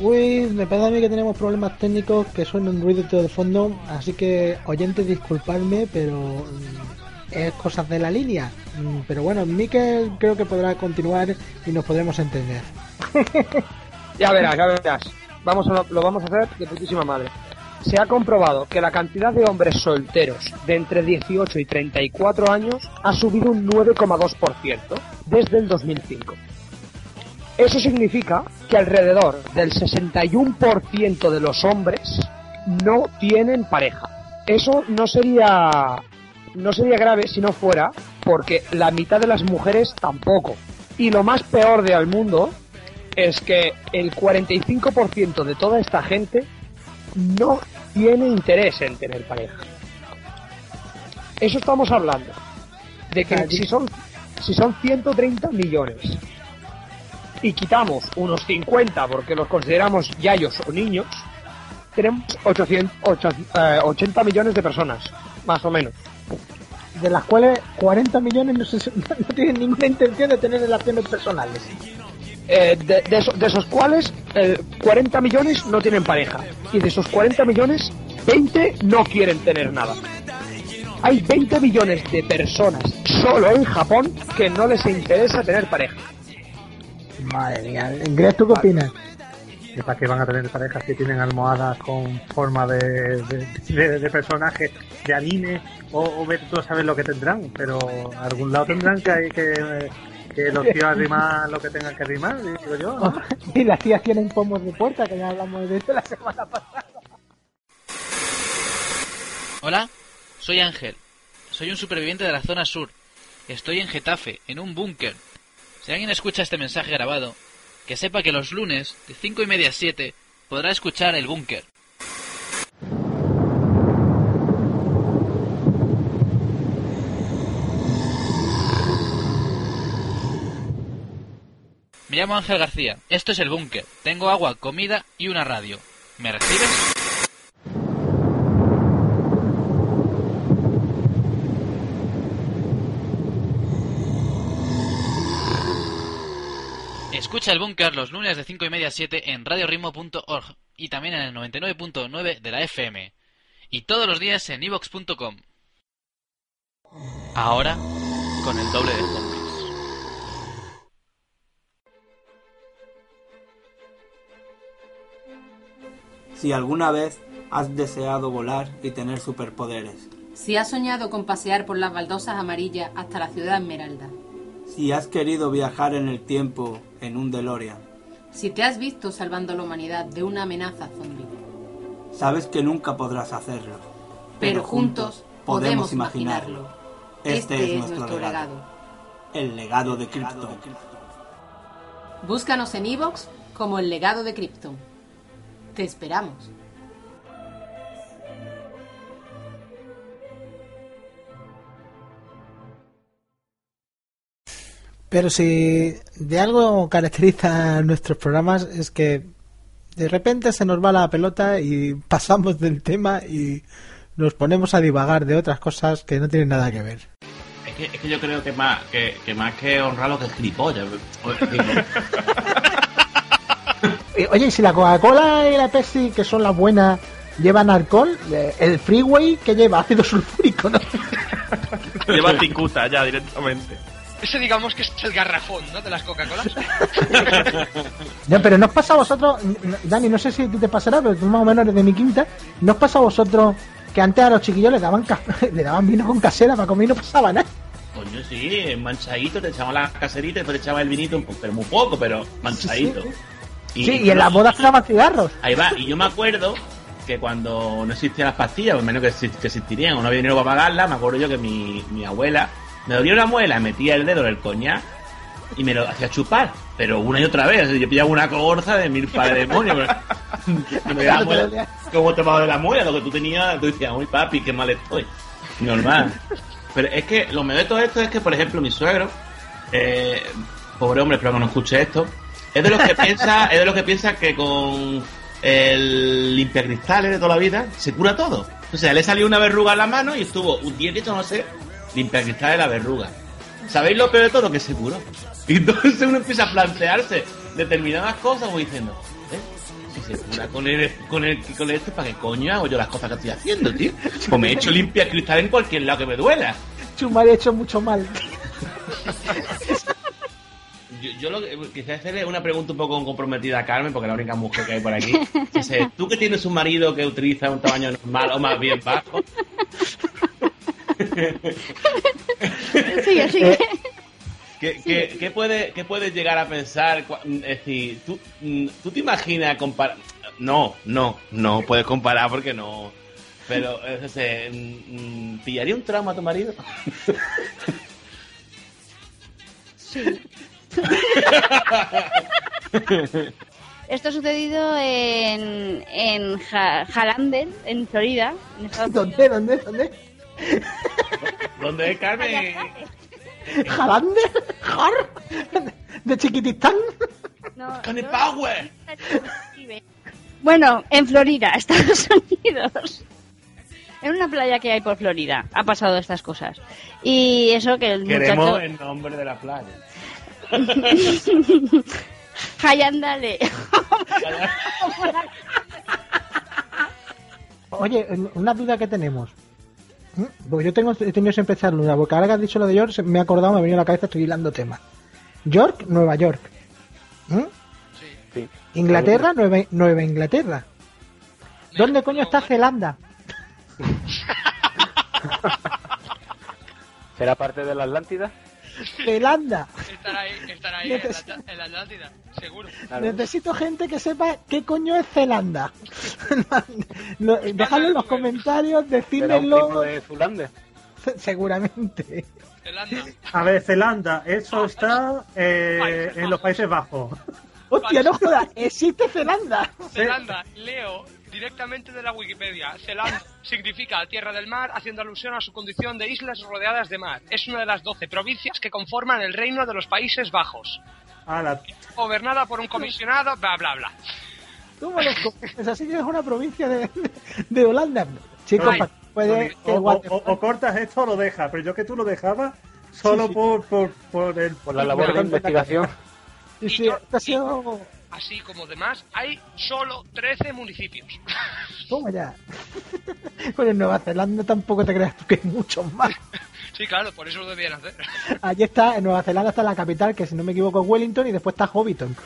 Uy, me parece a mí que tenemos problemas técnicos que suena un ruido todo de fondo, así que oyentes disculpadme, pero mm, es cosas de la línea. Mm, Pero bueno, Miquel creo que podrá continuar y nos podremos entender. Ya verás, ya verás. Vamos a, lo vamos a hacer de putísima madre. Se ha comprobado que la cantidad de hombres solteros de entre 18 y 34 años ha subido un 9,2% desde el 2005. Eso significa que alrededor del 61% de los hombres no tienen pareja. Eso no sería no sería grave si no fuera porque la mitad de las mujeres tampoco. Y lo más peor de al mundo es que el 45% de toda esta gente no tiene interés en tener pareja. Eso estamos hablando. De que si son, si son 130 millones y quitamos unos 50 porque los consideramos yayos o niños, tenemos 800, ocho- eh, 80 millones de personas, más o menos. De las cuales 40 millones no, se- no tienen ninguna intención de tener relaciones personales. Eh, de, de eso- de esos cuales eh, 40 millones no tienen pareja. Y de esos 40 millones, 20 no quieren tener nada. Hay 20 millones de personas solo en Japón que no les interesa tener pareja. Madre mía, Greg, ¿tú qué opinas? ¿Y para qué van a tener parejas si tienen almohadas con forma de, de, de- de personaje de anime? O, o ver tú a saber lo que tendrán, pero a algún lado tendrán que, hay que, que los tíos arriman lo que tengan que arrimar, digo yo. ¿no? y las tías tienen pomos de puerta, que ya hablamos de esto la semana pasada. Hola, soy Ángel. Soy un superviviente de la zona sur. Estoy en Getafe, en un búnker. Si alguien escucha este mensaje grabado, que sepa que los lunes, de 5 y media a 7, podrá escuchar el búnker. Me llamo Ángel García. Esto es el búnker. Tengo agua, comida y una radio. ¿Me recibes? Escucha el búnker los lunes de 5 y media a 7 en radioritmo.org y también en el 99.9 de la FM. Y todos los días en ivox.com. Ahora, con el doble de zombies. Si alguna vez has deseado volar y tener superpoderes. Si has soñado con pasear por las baldosas amarillas hasta la ciudad esmeralda. Si has querido viajar en el tiempo en un DeLorean. Si te has visto salvando a la humanidad de una amenaza zombie. Sabes que nunca podrás hacerlo. Pero juntos podemos imaginarlo. Este, es, nuestro, legado. El legado de Krypton. Búscanos en iVoox como el legado de Krypton. Te esperamos. Pero si de algo caracteriza nuestros programas es que de repente se nos va la pelota y pasamos del tema y nos ponemos a divagar de otras cosas que no tienen nada que ver. Es que, es que yo creo que más que, que más que honrarlo que es gilipollas. Eh, Oye, y si la Coca-Cola y la Pepsi, que son las buenas, llevan alcohol, eh, el Freeway que lleva ácido sulfúrico, ¿no? Lleva cicuta ya directamente. Ese digamos que es el garrafón, ¿no? De las Coca-Colas. Ya, pero ¿no os pasa a vosotros, Dani, no sé si te pasará, pero tú más o menos eres de mi quinta, ¿no os pasa a vosotros que antes a los chiquillos les daban, le daban vino con casera para comer y no pasaba nada? Coño, sí, manchadito, te echaba la caserita y después te echaba el vinito, pero muy poco, pero manchadito. Sí, y en las bodas se daban cigarros. Ahí va, y yo me acuerdo que cuando no existían las pastillas, pues menos que, exi- que existirían o no había dinero para pagarlas, me acuerdo yo que mi, mi abuela me dolía una muela, metía el dedo en el coñac y me lo hacía chupar, pero una y otra vez. o yo pillaba una corza de mil padres demonios. pero- me daba muela, como te de la muela, lo que tú tenías, tú decías, uy papi, qué mal estoy. Normal. Pero es que lo mejor de todo esto es que, por ejemplo, mi suegro, eh, pobre hombre, espero que no escuche esto, es de los que piensa, es de los que piensa que con el limpiacristales de toda la vida, se cura todo. O sea, le salió una verruga en la mano y estuvo un día que no sé, limpiacristales la verruga. ¿Sabéis lo peor de todo? Que se curó. Y entonces uno empieza a plantearse determinadas cosas como diciendo, ¿eh? Si se cura con el, con el, con este, ¿para qué coño hago yo las cosas que estoy haciendo, tío? Pues me he hecho limpiacristal en cualquier lado que me duela. Chumari ha hecho mucho mal. Yo, yo lo que quizás hacerle una pregunta un poco comprometida a Carmen, porque es la única mujer que hay por aquí. ¿Tú que tienes un marido que utiliza un tamaño normal o más bien bajo? Sigue, sigue. ¿Qué, qué, qué puede, qué puedes llegar a pensar? cua- Es decir, ¿tú, mm, ¿tú te imaginas comparar? No, no, no puedes comparar porque no. Pero, es decir, mm, mm, ¿pillaría un trauma a tu marido? Sí. Esto ha sucedido en, en Ja- Halander, en Florida. En Estados ¿Dónde, dónde, dónde? ¿Dónde es Carmen? ¿Jalander? ¿Jar? ¿De Chiquitistán? No, ¡Cane Power! Bueno, en Florida, Estados Unidos. En una playa que hay por Florida ha pasado estas cosas. Y eso que el Queremos muchacho... el nombre de la playa. Hayandale. Oye, una duda que tenemos. ¿Mm? Porque yo tengo, he tenido siempre esta duda, porque ahora que has dicho lo de York, me he acordado, me ha venido a la cabeza, estoy hilando temas. York, Nueva York. ¿Mm? Sí. Inglaterra, Nueva, Nueva Inglaterra. ¿Dónde coño está Zelanda? ¿Será parte de la Atlántida? Zelanda. Estará ahí, estará ahí en, la, en la Atlántida, seguro. Necesito gente que sepa qué coño es Zelanda. Lo- Dejadlo en los comentarios, ¿Será un primo decídmelo. de Zulander? Se- Seguramente. A ver, Zelanda, eso está eh, en los Países Bajos. Hostia, no jodas, existe Zelanda. Zelanda, leo directamente de la Wikipedia. Zelanda significa tierra del mar, haciendo alusión a su condición de islas rodeadas de mar. Es una de las 12 provincias que conforman el Reino de los Países Bajos. Ala, Gobernada por un comisionado, bla, bla, bla. ¿Cómo los cojones? Así que es una provincia de, de Holanda. Chicos, pa- puede o, o- o- o cortas esto o lo dejas, pero yo que tú lo dejabas solo Sí, sí. Por, por, por el... Por la labor de investigación. Sí, sí, esto ha sido... Así como demás, hay solo 13 municipios. Toma ya. Bueno, en Nueva Zelanda tampoco te creas tú que hay muchos más. Sí, claro, por eso lo debían hacer. Allí está, en Nueva Zelanda está la capital, que si no me equivoco es Wellington, y después está Hobbiton.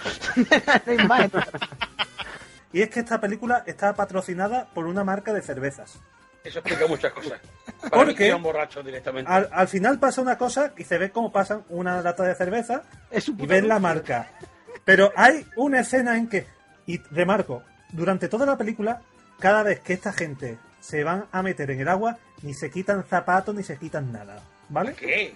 Y es que esta película está patrocinada por una marca de cervezas. Eso explica muchas cosas. Para ¿Por mí qué? que era un borracho directamente. Al, al final pasa una cosa y se ve cómo pasan una lata de cerveza y ves la marca. Pero hay una escena en que, y remarco, durante toda la película, cada vez que esta gente se van a meter en el agua, ni se quitan zapatos ni se quitan nada. ¿Vale? ¿Qué?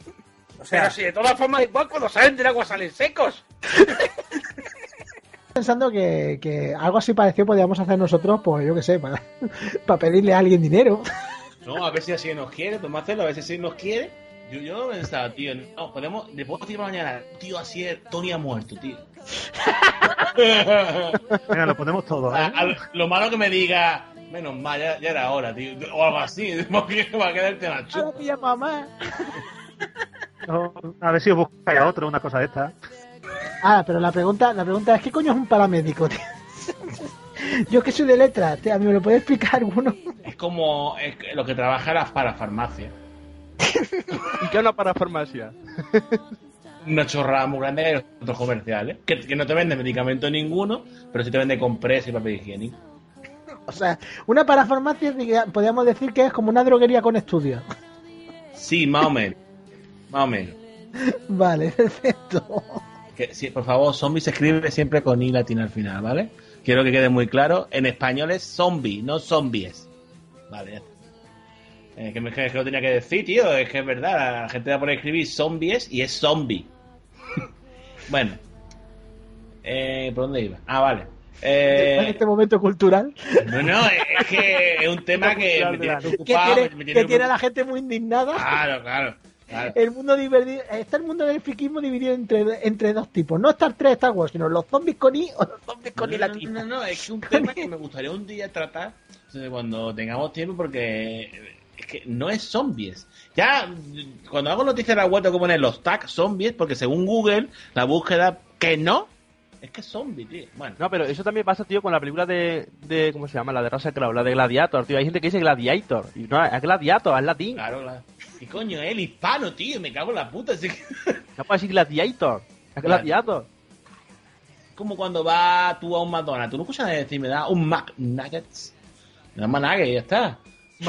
O sea, Pero si de todas formas igual cuando salen del agua salen secos. Pensando que, que algo así parecido podíamos hacer nosotros, pues yo qué sé, para, para pedirle a alguien dinero. No, a ver si así nos quiere, hacerlo, a ver si así nos quiere. Yo, yo pensaba, tío, no, podemos, después de mañana, tío, así es, Tony ha muerto, tío. Venga, lo ponemos todo. ¿eh? a lo, lo malo que me diga, menos mal, ya, ya era hora, tío, o algo así, porque va a quedarte la chupa. Pilla mamá. O- A ver si os buscáis a otro, una cosa de esta. Ah, pero la pregunta, la pregunta es, ¿qué coño es un paramédico, tío? Yo que soy de letras, tío, ¿a mí me lo puede explicar alguno? Es como es lo que trabaja las para farmacia. ¿Y qué es una parafarmacia? Una chorrada muy grande de otros comerciales. Que, que no te vende medicamento ninguno, pero sí te vende compresas y papel higiénico. O sea, una parafarmacia, podríamos decir que es como una droguería con estudios. Sí, más o menos. Más o menos. Vale, perfecto. Que, sí, por favor, zombie se escribe siempre con I latina al final, ¿vale? Quiero que quede muy claro. En español es zombie, no zombies. Vale, ya está. Eh, que, me, que lo tenía que decir, tío. Es que es verdad. La gente va a poner escribir zombies y es zombie. Bueno. Eh, ¿Por dónde iba? Ah, vale. en Eh, este momento cultural. no, no, es que es un tema que me tiene que preocupado. tiene, me- me que tiene a la gente muy indignada. Claro, claro. El mundo dividido, está el mundo del friquismo dividido entre, entre dos tipos. No Star 3 Star Wars, sino los zombies con I o los zombies con I No, no, no, no, es que un tema que me gustaría un día tratar cuando tengamos tiempo porque es que no es zombies. Ya cuando hago noticias de la web tengo que poner los tags zombies porque según Google la búsqueda que no es que es zombie, tío. Bueno, No, pero eso también pasa, tío, con la película de, de ¿cómo se llama? La de Russell Crowe, la de Gladiator, tío. Hay gente que dice Gladiator. Y no, es Gladiator, es latín. claro, claro. ¿Qué coño es el hispano, tío? Me cago en la puta. así que- No puedes decir Gladiator. Es Gladiator. como cuando vas tú a un McDonald's. Tú no escuchas decir, me da un McNuggets. Me da un McNugget y ya está. Sí,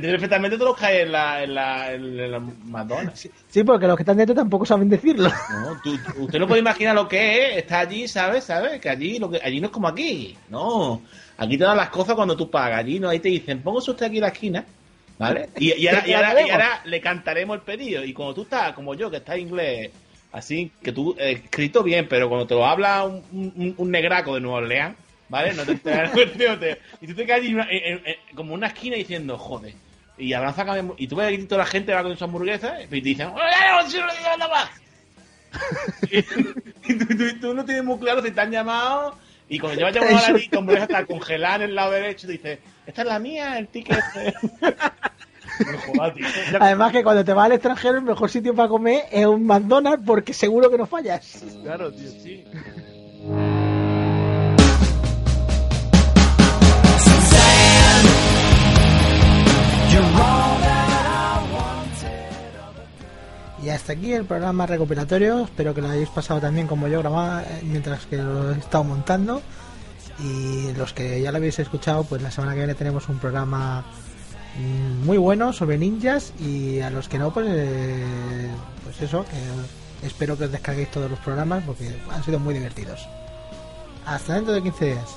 perfectamente te los caes en la, en la, en la McDonald's. Sí, porque los que están dentro tampoco saben decirlo. No, tú- usted no puede imaginar lo que es, está allí, ¿sabes? ¿Sabes? Que allí, lo que, allí no es como aquí. No. Aquí te dan las cosas cuando tú pagas. Allí no, ahí te dicen, póngase usted aquí en la esquina. ¿Vale? Y, y ahora, y, ahora, y ahora le cantaremos el pedido. Y cuando tú estás, como yo, que estás inglés, así, que tú, eh, escrito bien, pero cuando te lo habla un, un, un negraco de Nueva Orleans, ¿vale? No te enteras, no te- y tú te allí en una- en- en- como una esquina diciendo, joder. Y abraza y tú ves aquí toda la gente va con su hamburguesa y te dicen, "Oye, no, si no nada más". y tú, tú- tú no tienes muy claro si te han llamado. Y cuando llevas ya una hora allí, tu hamburguesa está congelada en el lado derecho, dices, esta es la mía, el ticket. No jodas, tío. Además que cuando te vas al extranjero el mejor sitio para comer es un McDonald's porque seguro que no fallas. Claro, tío, sí. Y hasta aquí el programa recopilatorio. Espero que lo hayáis pasado también como yo grababa eh, mientras que lo he estado montando. Y los que ya lo habéis escuchado, pues la semana que viene tenemos un programa mm, muy bueno sobre ninjas. Y a los que no, pues, eh, pues eso, que espero que os descarguéis todos los programas porque han sido muy divertidos. Hasta dentro de 15 días.